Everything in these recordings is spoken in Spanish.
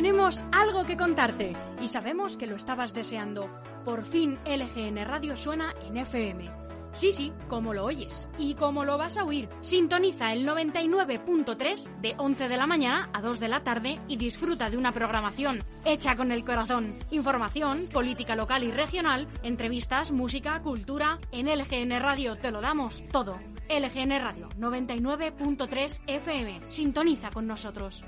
Tenemos algo que contarte y sabemos que lo estabas deseando. Por fin LGN Radio suena en FM. Sí, sí, como lo oyes y como lo vas a oír. Sintoniza el 99.3 de 11 de la mañana a 2 de la tarde y disfruta de una programación hecha con el corazón. Información, política local y regional, entrevistas, música, cultura. En LGN Radio te lo damos todo. LGN Radio 99.3 FM. Sintoniza con nosotros.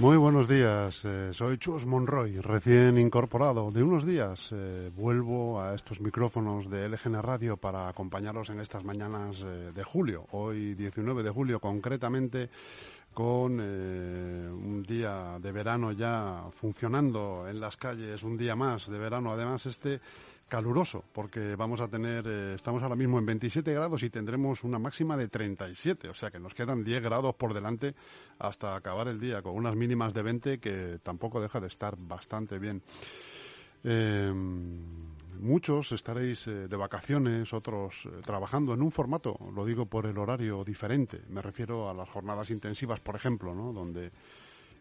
Muy buenos días, eh, soy Chus Monroy, recién incorporado. De unos días eh, vuelvo a estos micrófonos de LGN Radio para acompañaros en estas mañanas eh, de julio, hoy 19 de julio concretamente, con un día de verano ya funcionando en las calles, un día más de verano, además este caluroso, porque vamos a tener, eh, estamos ahora mismo en 27 grados y tendremos una máxima de 37, o sea que nos quedan 10 grados por delante hasta acabar el día, con unas mínimas de 20 que tampoco deja de estar bastante bien. Eh, muchos estaréis eh, de vacaciones, otros trabajando en un formato, lo digo por el horario diferente, me refiero a las jornadas intensivas, por ejemplo, ¿no? donde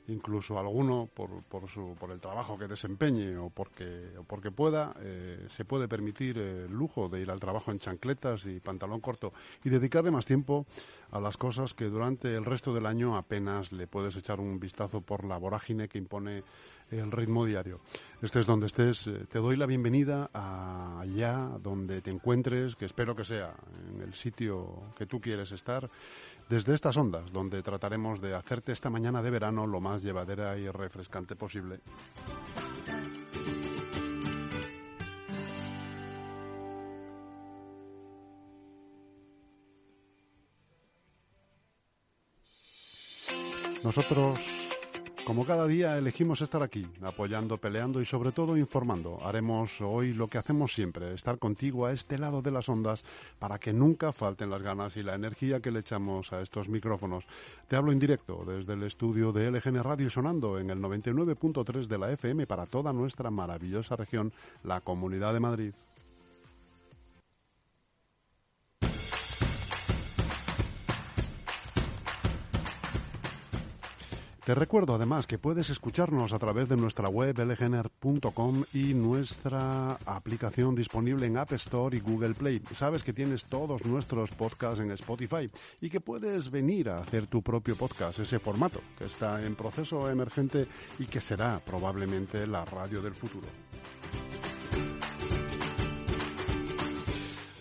incluso alguno por, su, por el trabajo que desempeñe o porque, o porque pueda, eh, se puede permitir el lujo de ir al trabajo en chancletas y pantalón corto y dedicarle más tiempo a las cosas que durante el resto del año apenas le puedes echar un vistazo por la vorágine que impone el ritmo diario. Estés donde estés, eh, te doy la bienvenida a allá donde te encuentres, que espero que sea en el sitio que tú quieres estar desde estas ondas, donde trataremos de hacerte esta mañana de verano lo más llevadera y refrescante posible. Nosotros como cada día elegimos estar aquí, apoyando, peleando y sobre todo informando. Haremos hoy lo que hacemos siempre, estar contigo a este lado de las ondas para que nunca falten las ganas y la energía que le echamos a estos micrófonos. Te hablo en directo desde el estudio de LGN Radio sonando en el 99.3 de la FM para toda nuestra maravillosa región, la Comunidad de Madrid. Te recuerdo además que puedes escucharnos a través de nuestra web lgner.com y nuestra aplicación disponible en App Store y Google Play. Sabes que tienes todos nuestros podcasts en Spotify y que puedes venir a hacer tu propio podcast, ese formato que está en proceso emergente y que será probablemente la radio del futuro.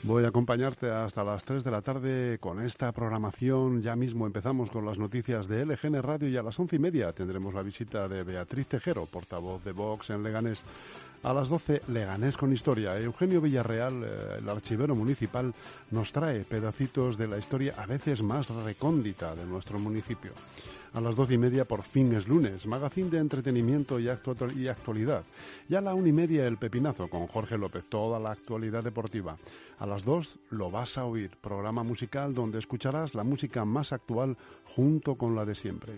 Voy a acompañarte hasta las 3 de la tarde con esta programación. Ya mismo empezamos con las noticias de LGN Radio y a las once y media tendremos la visita de Beatriz Tejero, portavoz de Vox en Leganés. A las 12, Leganés con historia. Eugenio Villarreal, eh, el archivero municipal, nos trae pedacitos de la historia a veces más recóndita de nuestro municipio. A las doce y media por fin es lunes, magazín de entretenimiento y, actualidad. Y a la una y media el pepinazo con Jorge López, toda la actualidad deportiva. A las dos lo vas a oír, programa musical donde escucharás la música más actual junto con la de siempre.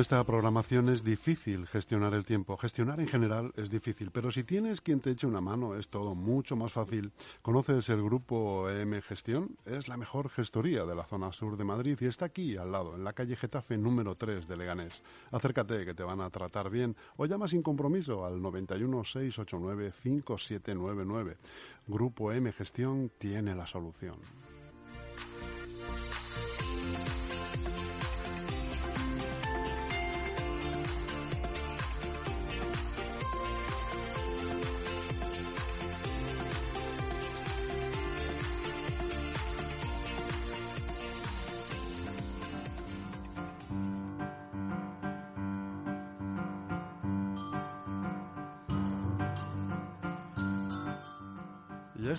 Esta programación es difícil gestionar el tiempo. Gestionar en general es difícil, pero si tienes quien te eche una mano es todo mucho más fácil. ¿Conoces el grupo EM Gestión? Es la mejor gestoría de la zona sur de Madrid y está aquí al lado, en la calle Getafe número 3 de Leganés. Acércate que te van a tratar bien o llama sin compromiso al 91 689 5799. Grupo EM Gestión tiene la solución.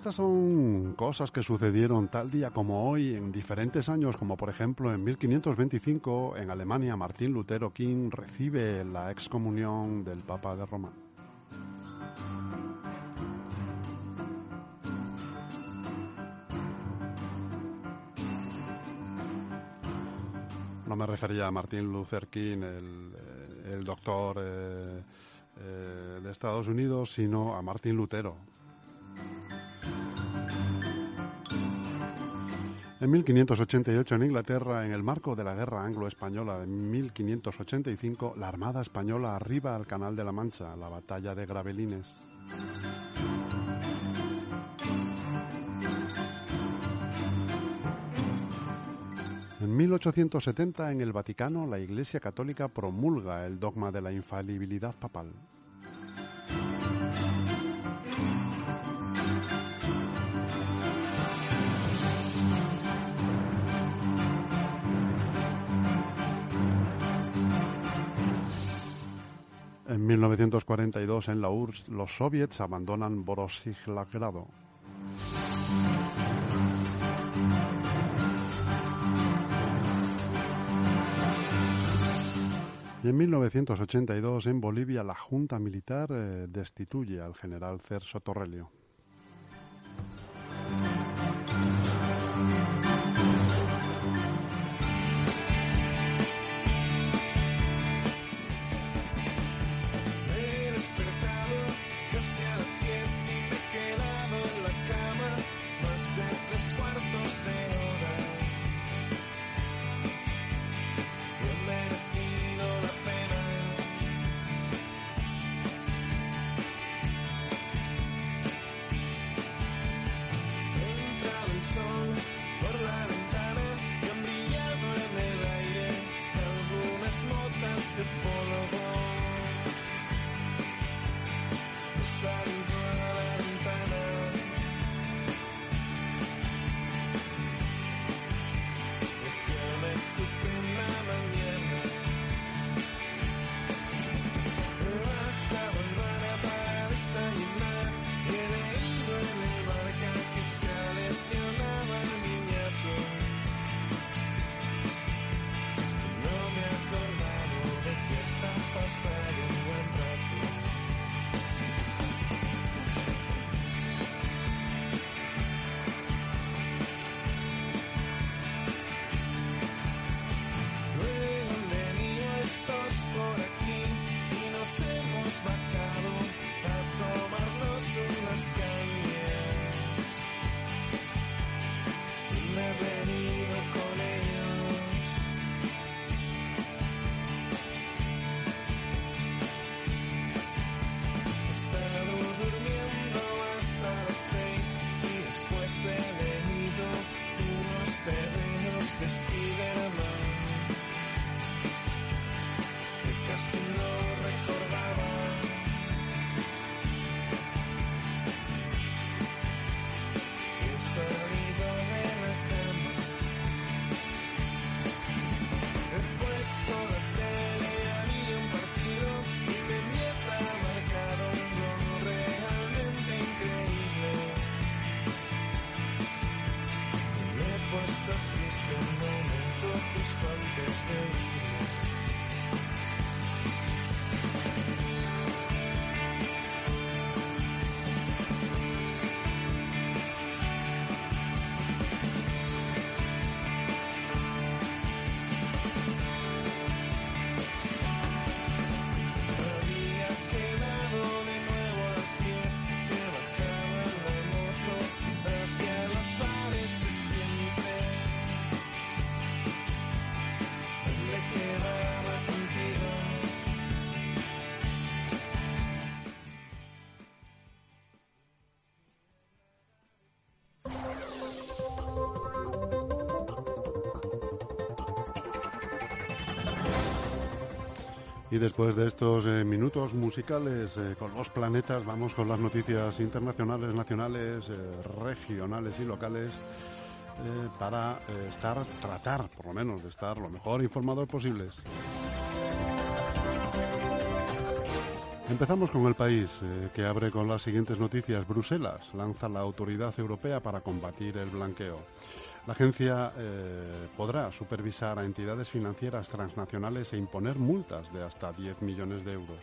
Estas son cosas que sucedieron tal día como hoy en diferentes años, como por ejemplo en 1525 en Alemania Martín Lutero King recibe la excomunión del Papa de Roma. No me refería a Martin Luther King, el, eh, doctor eh, eh, de Estados Unidos, sino a Martín Lutero, En 1588 en Inglaterra, en el marco de la Guerra Anglo-Española de 1585, la Armada Española arriba al Canal de la Mancha, la Batalla de Gravelines. En 1870, en el Vaticano, la Iglesia Católica promulga el dogma de la infalibilidad papal. En 1942, en la URSS, los soviets abandonan Borosiglgrado. Y en 1982, en Bolivia, la Junta Militar eh, destituye al general Cerso Torrelio. Después de estos eh, minutos musicales eh, con los planetas, vamos con las noticias internacionales, nacionales, eh, regionales y locales para estar, tratar por lo menos de estar lo mejor informados posibles. Empezamos con el país, que abre con las siguientes noticias. Bruselas lanza la autoridad europea para combatir el blanqueo. La agencia eh, podrá supervisar a entidades financieras transnacionales e imponer multas de hasta 10 millones de euros.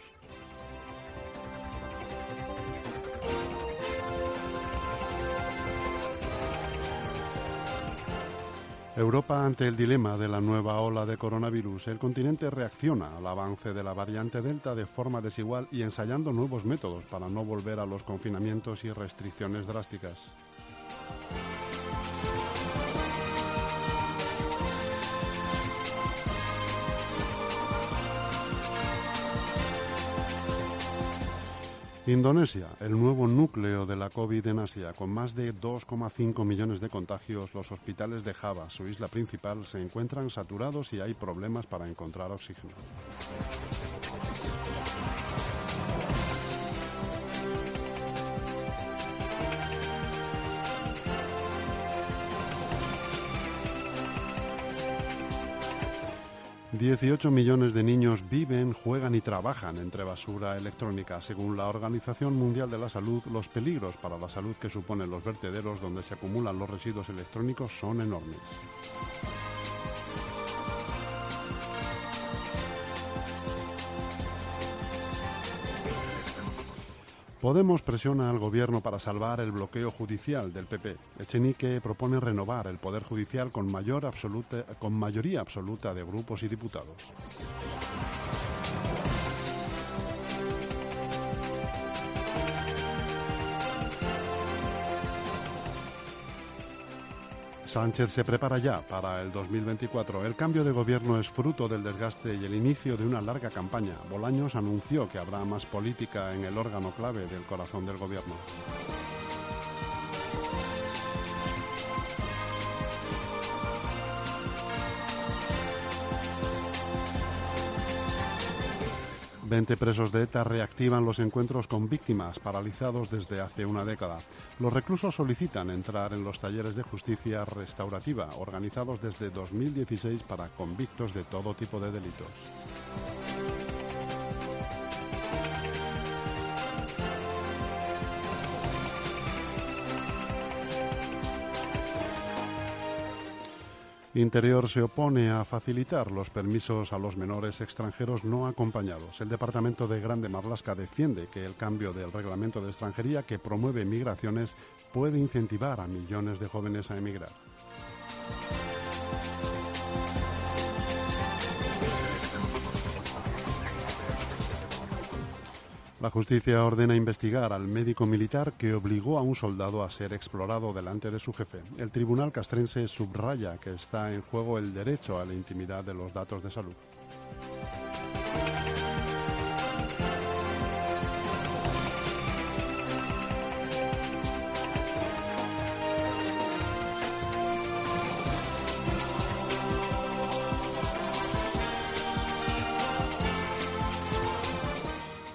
Europa ante el dilema de la nueva ola de coronavirus. El continente reacciona al avance de la variante Delta de forma desigual y ensayando nuevos métodos para no volver a los confinamientos y restricciones drásticas. Indonesia, el nuevo núcleo de la COVID en Asia, con más de 2,5 millones de contagios, los hospitales de Java, su isla principal, se encuentran saturados y hay problemas para encontrar oxígeno. 18 millones de niños viven, juegan y trabajan entre basura electrónica. Según la Organización Mundial de la Salud, los peligros para la salud que suponen los vertederos donde se acumulan los residuos electrónicos son enormes. Podemos presiona al gobierno para salvar el bloqueo judicial del PP. Echenique propone renovar el Poder Judicial con, mayor absoluta, con mayoría absoluta de grupos y diputados. Sánchez se prepara ya para el 2024. El cambio de gobierno es fruto del desgaste y el inicio de una larga campaña. Bolaños anunció que habrá más política en el órgano clave del corazón del gobierno. Veinte presos de ETA reactivan los encuentros con víctimas paralizados desde hace una década. Los reclusos solicitan entrar en los talleres de justicia restaurativa organizados desde 2016 para convictos de todo tipo de delitos. Interior se opone a facilitar los permisos a los menores extranjeros no acompañados. El Departamento de Grande Marlasca defiende que el cambio del reglamento de extranjería que promueve migraciones puede incentivar a millones de jóvenes a emigrar. La justicia ordena investigar al médico militar que obligó a un soldado a ser explorado delante de su jefe. El tribunal castrense subraya que está en juego el derecho a la intimidad de los datos de salud.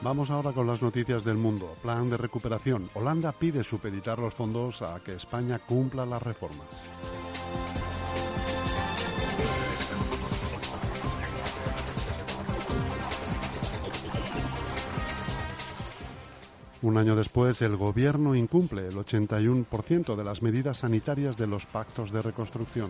Vamos ahora con las noticias del mundo. Plan de recuperación. Holanda pide supeditar los fondos a que España cumpla las reformas. Un año después, el Gobierno incumple el 81% de las medidas sanitarias de los pactos de reconstrucción.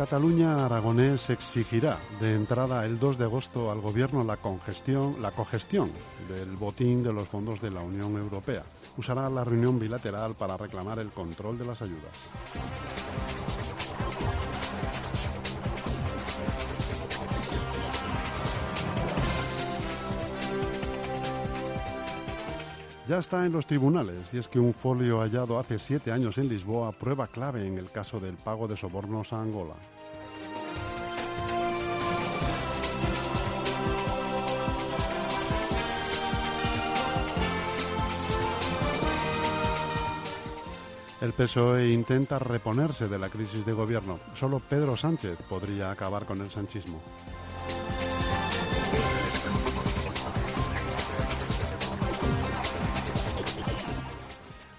Cataluña Aragonés exigirá de entrada el 2 de agosto al gobierno la congestión, la cogestión del botín de los fondos de la Unión Europea. Usará la reunión bilateral para reclamar el control de las ayudas. Ya está en los tribunales y es que un folio hallado hace siete años en Lisboa prueba clave en el caso del pago de sobornos a Angola. El PSOE intenta reponerse de la crisis de gobierno. Solo Pedro Sánchez podría acabar con el sanchismo.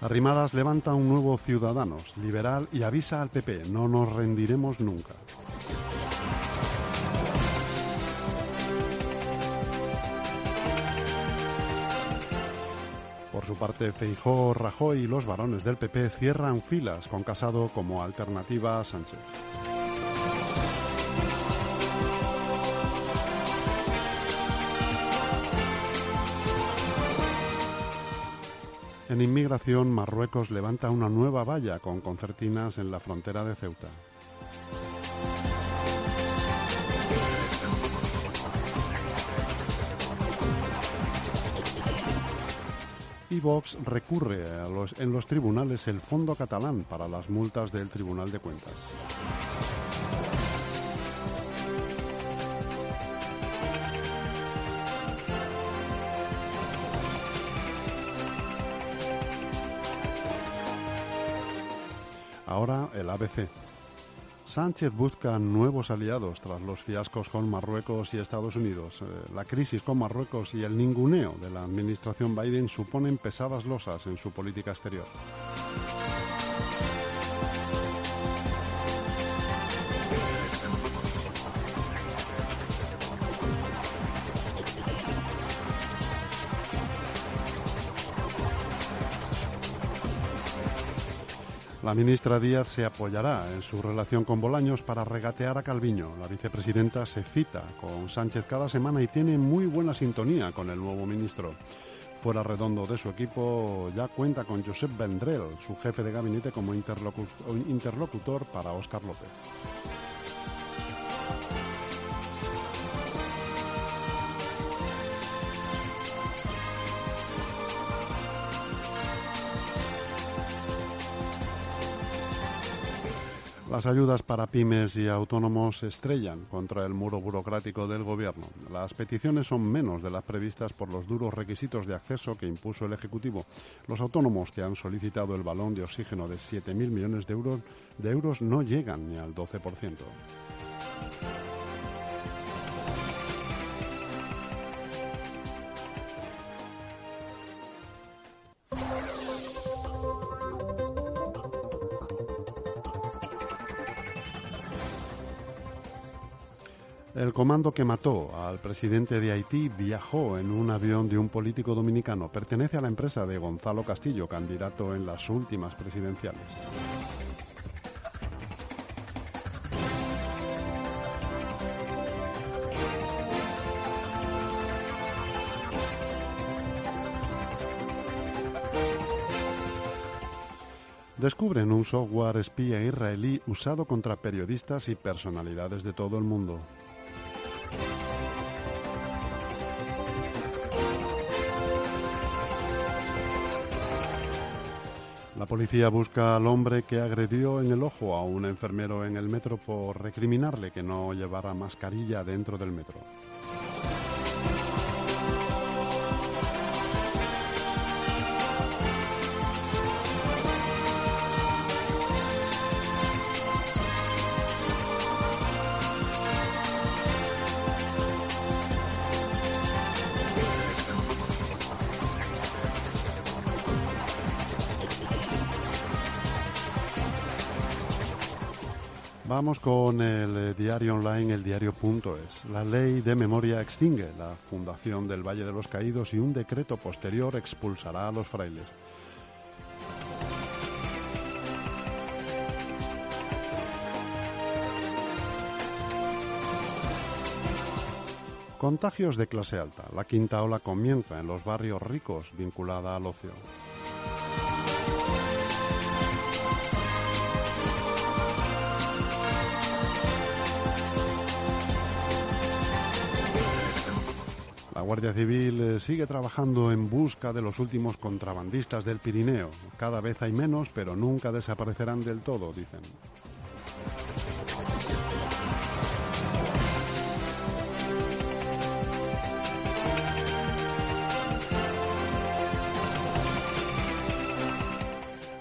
Arrimadas levanta un nuevo Ciudadanos, liberal, y avisa al PP, no nos rendiremos nunca. Por su parte, Feijó, Rajoy y los varones del PP cierran filas con Casado como alternativa a Sánchez. En inmigración, Marruecos levanta una nueva valla con concertinas en la frontera de Ceuta. y Vox recurre en los tribunales el Fondo Catalán para las multas del Tribunal de Cuentas. Ahora el ABC. Sánchez busca nuevos aliados tras los fiascos con Marruecos y Estados Unidos. Eh, la crisis con Marruecos y el ninguneo de la administración Biden suponen pesadas losas en su política exterior. La ministra Díaz se apoyará en su relación con Bolaños para regatear a Calviño. La vicepresidenta se cita con Sánchez cada semana y tiene muy buena sintonía con el nuevo ministro. Fuera redondo de su equipo, ya cuenta con Josep Vendrell, su jefe de gabinete, como interlocutor para Óscar López. Las ayudas para pymes y autónomos se estrellan contra el muro burocrático del Gobierno. Las peticiones son menos de las previstas por los duros requisitos de acceso que impuso el Ejecutivo. Los autónomos que han solicitado el balón de oxígeno de 7.000 millones de euros, de euros no llegan ni al 12%. El comando que mató al presidente de Haití viajó en un avión de un político dominicano. Pertenece a la empresa de Gonzalo Castillo, candidato en las últimas presidenciales. Descubren un software espía israelí usado contra periodistas y personalidades de todo el mundo. La policía busca al hombre que agredió en el ojo a un enfermero en el metro por recriminarle que no llevara mascarilla dentro del metro. Vamos con el eh, diario online, el diario.es. La ley de memoria extingue la fundación del Valle de los Caídos y un decreto posterior expulsará a los frailes. Contagios de clase alta. La quinta ola comienza en los barrios ricos vinculada al ocio. La Guardia Civil eh, sigue trabajando en busca de los últimos contrabandistas del Pirineo. Cada vez hay menos, pero nunca desaparecerán del todo, dicen.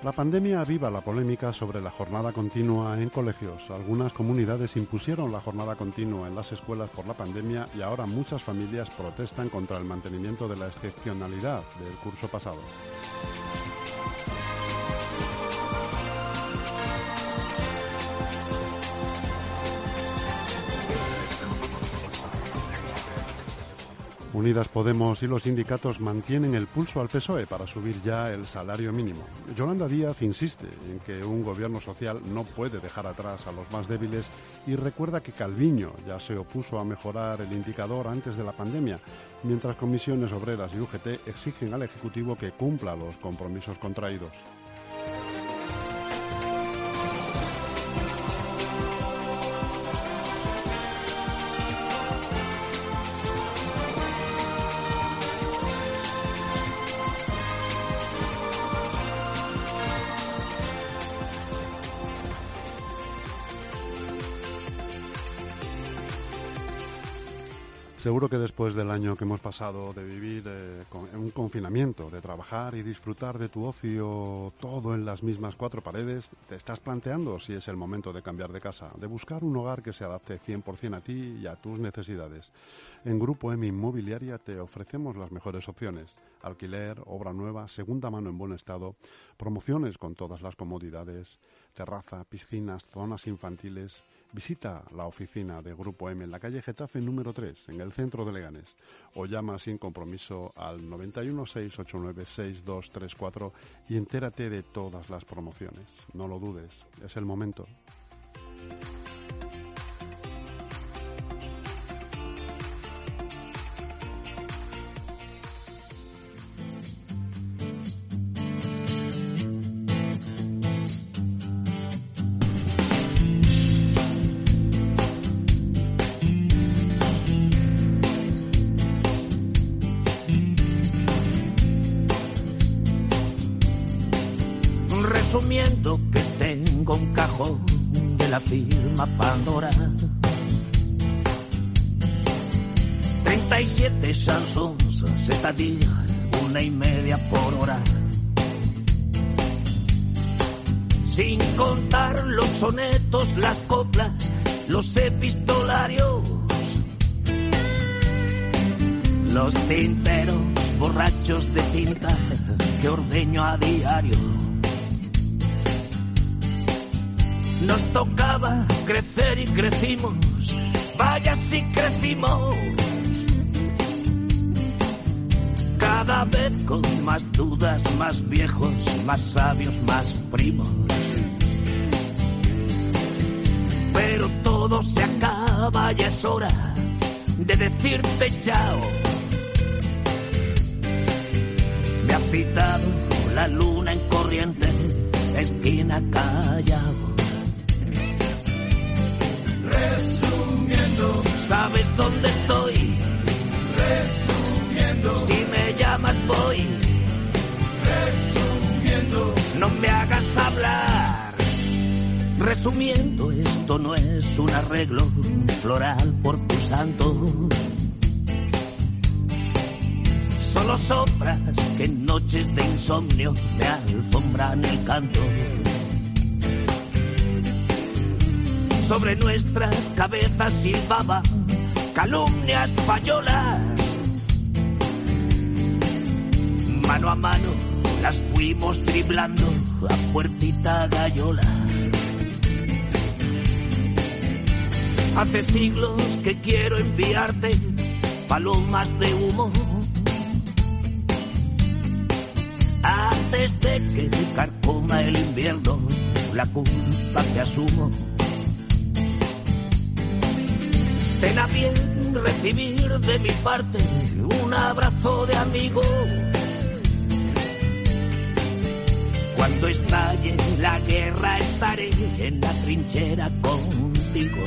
La pandemia aviva la polémica sobre la jornada continua en colegios. Algunas comunidades impusieron la jornada continua en las escuelas por la pandemia y ahora muchas familias protestan contra el mantenimiento de la excepcionalidad del curso pasado. Unidas Podemos y los sindicatos mantienen el pulso al PSOE para subir ya el salario mínimo. Yolanda Díaz insiste en que un gobierno social no puede dejar atrás a los más débiles y recuerda que Calviño ya se opuso a mejorar el indicador antes de la pandemia, mientras comisiones obreras y UGT exigen al Ejecutivo que cumpla los compromisos contraídos. Seguro que después del año que hemos pasado de vivir eh, en un confinamiento, de trabajar y disfrutar de tu ocio todo en las mismas cuatro paredes, te estás planteando si es el momento de cambiar de casa, de buscar un hogar que se adapte 100% a ti y a tus necesidades. En Grupo M Inmobiliaria te ofrecemos las mejores opciones. Alquiler, obra nueva, segunda mano en buen estado, promociones con todas las comodidades, terraza, piscinas, zonas infantiles Visita la oficina de Grupo M en la calle Getafe número 3, en el centro de Leganes, o llama sin compromiso al 91 689 6234 y entérate de todas las promociones. No lo dudes, es el momento. Firma Pandora. 37 chansons, c'est-à-dire una y media por hora. Sin contar los sonetos, las coplas, los epistolarios. Los tinteros borrachos de tinta que ordeño a diario Nos tocaba crecer y crecimos, vaya si crecimos. Cada vez con más dudas, más viejos, más sabios, más primos. Pero todo se acaba, y es hora de decirte chao. Me ha pitado la luna en corriente, esquina callado. Resumiendo, ¿sabes dónde estoy? Resumiendo, si me llamas voy. Resumiendo, no me hagas hablar. Resumiendo, esto no es un arreglo floral por tu santo. Solo sombras que en noches de insomnio me alfombran el canto. Sobre nuestras cabezas silbaba calumnias payolas. Mano a mano las fuimos driblando a puertita gallola. Hace siglos que quiero enviarte palomas de humo. Antes de que carcoma el invierno, la culpa que asumo Pena bien recibir de mi parte un abrazo de amigo. Cuando estalle la guerra estaré en la trinchera contigo.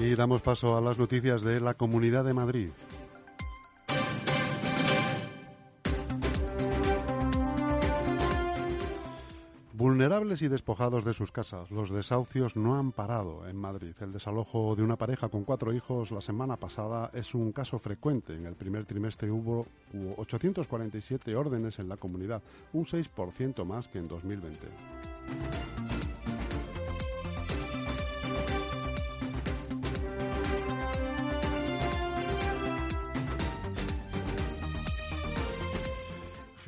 Y damos paso a las noticias de la Comunidad de Madrid. Y despojados de sus casas, los desahucios no han parado en Madrid. El desalojo de una pareja con cuatro hijos la semana pasada es un caso frecuente. En el primer trimestre hubo 847 órdenes en la comunidad, un 6% más que en 2020.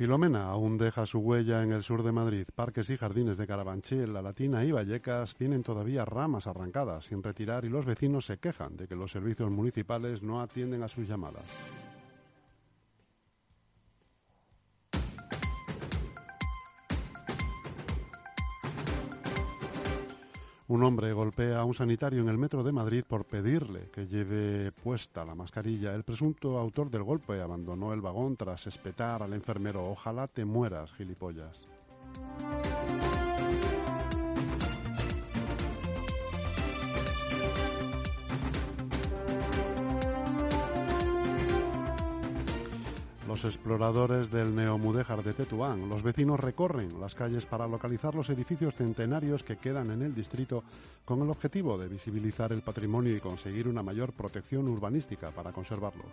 Filomena aún deja su huella en el sur de Madrid. Parques y jardines de Carabanchel, La Latina y Vallecas tienen todavía ramas arrancadas sin retirar y los vecinos se quejan de que los servicios municipales no atienden a sus llamadas. Un hombre golpea a un sanitario en el metro de Madrid por pedirle que lleve puesta la mascarilla. El presunto autor del golpe abandonó el vagón tras espetar al enfermero. Ojalá te mueras, gilipollas. Los exploradores del Neomudéjar de Tetuán, los vecinos recorren las calles para localizar los edificios centenarios que quedan en el distrito con el objetivo de visibilizar el patrimonio y conseguir una mayor protección urbanística para conservarlos.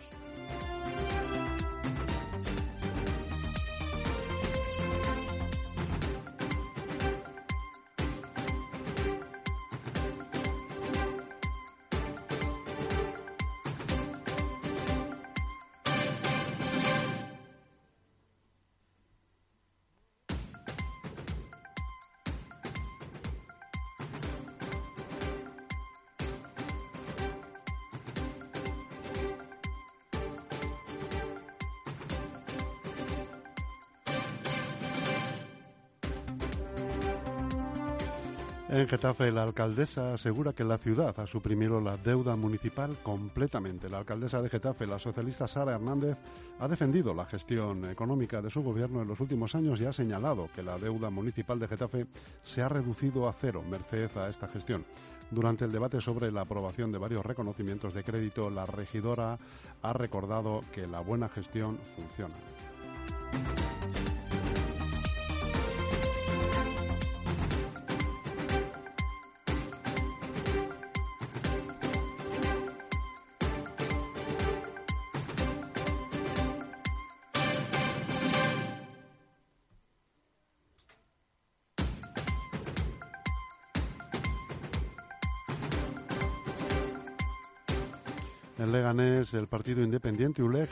Getafe, la alcaldesa asegura que la ciudad ha suprimido la deuda municipal completamente. La alcaldesa de Getafe, la socialista Sara Hernández, ha defendido la gestión económica de su gobierno en los últimos años y ha señalado que la deuda municipal de Getafe se ha reducido a cero merced a esta gestión. Durante el debate sobre la aprobación de varios reconocimientos de crédito, la regidora ha recordado que la buena gestión funciona.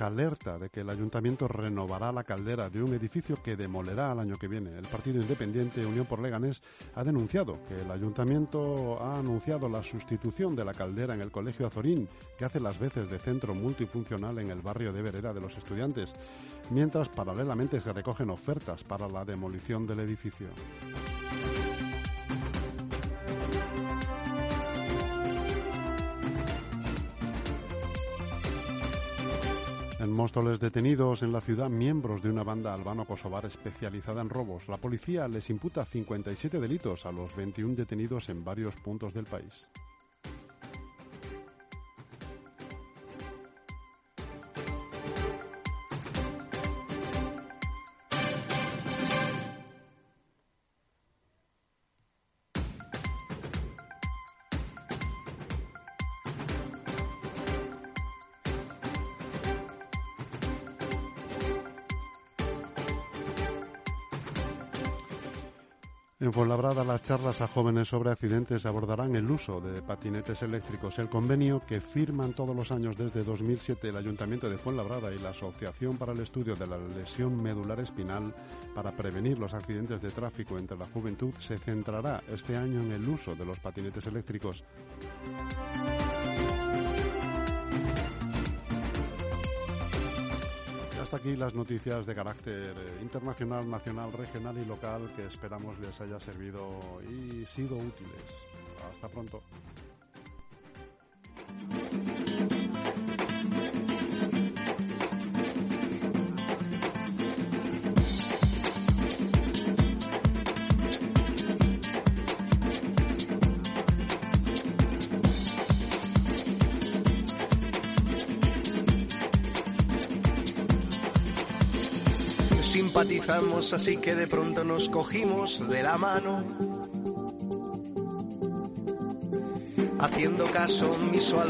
Alerta de que el ayuntamiento renovará la caldera de un edificio que demolerá al año que viene. El partido independiente Unión por Leganés ha denunciado que el ayuntamiento ha anunciado la sustitución de la caldera en el Colegio Azorín, que hace las veces de centro multifuncional en el barrio de Vereda de los estudiantes, mientras paralelamente se recogen ofertas para la demolición del edificio. Móstoles detenidos en la ciudad miembros de una banda albano-kosovar especializada en robos. La policía les imputa 57 delitos a los 21 detenidos en varios puntos del país. En Fuenlabrada, las charlas a jóvenes sobre accidentes abordarán el uso de patinetes eléctricos. El convenio que firman todos los años desde 2007 el Ayuntamiento de Fuenlabrada y la Asociación para el Estudio de la Lesión Medular Espinal para prevenir los accidentes de tráfico entre la juventud se centrará este año en el uso de los patinetes eléctricos. Hasta aquí las noticias de carácter eh, internacional, nacional, regional y local que esperamos les haya servido y sido útiles. Hasta pronto. Simpatizamos, así que de pronto nos cogimos de la mano. Haciendo caso omiso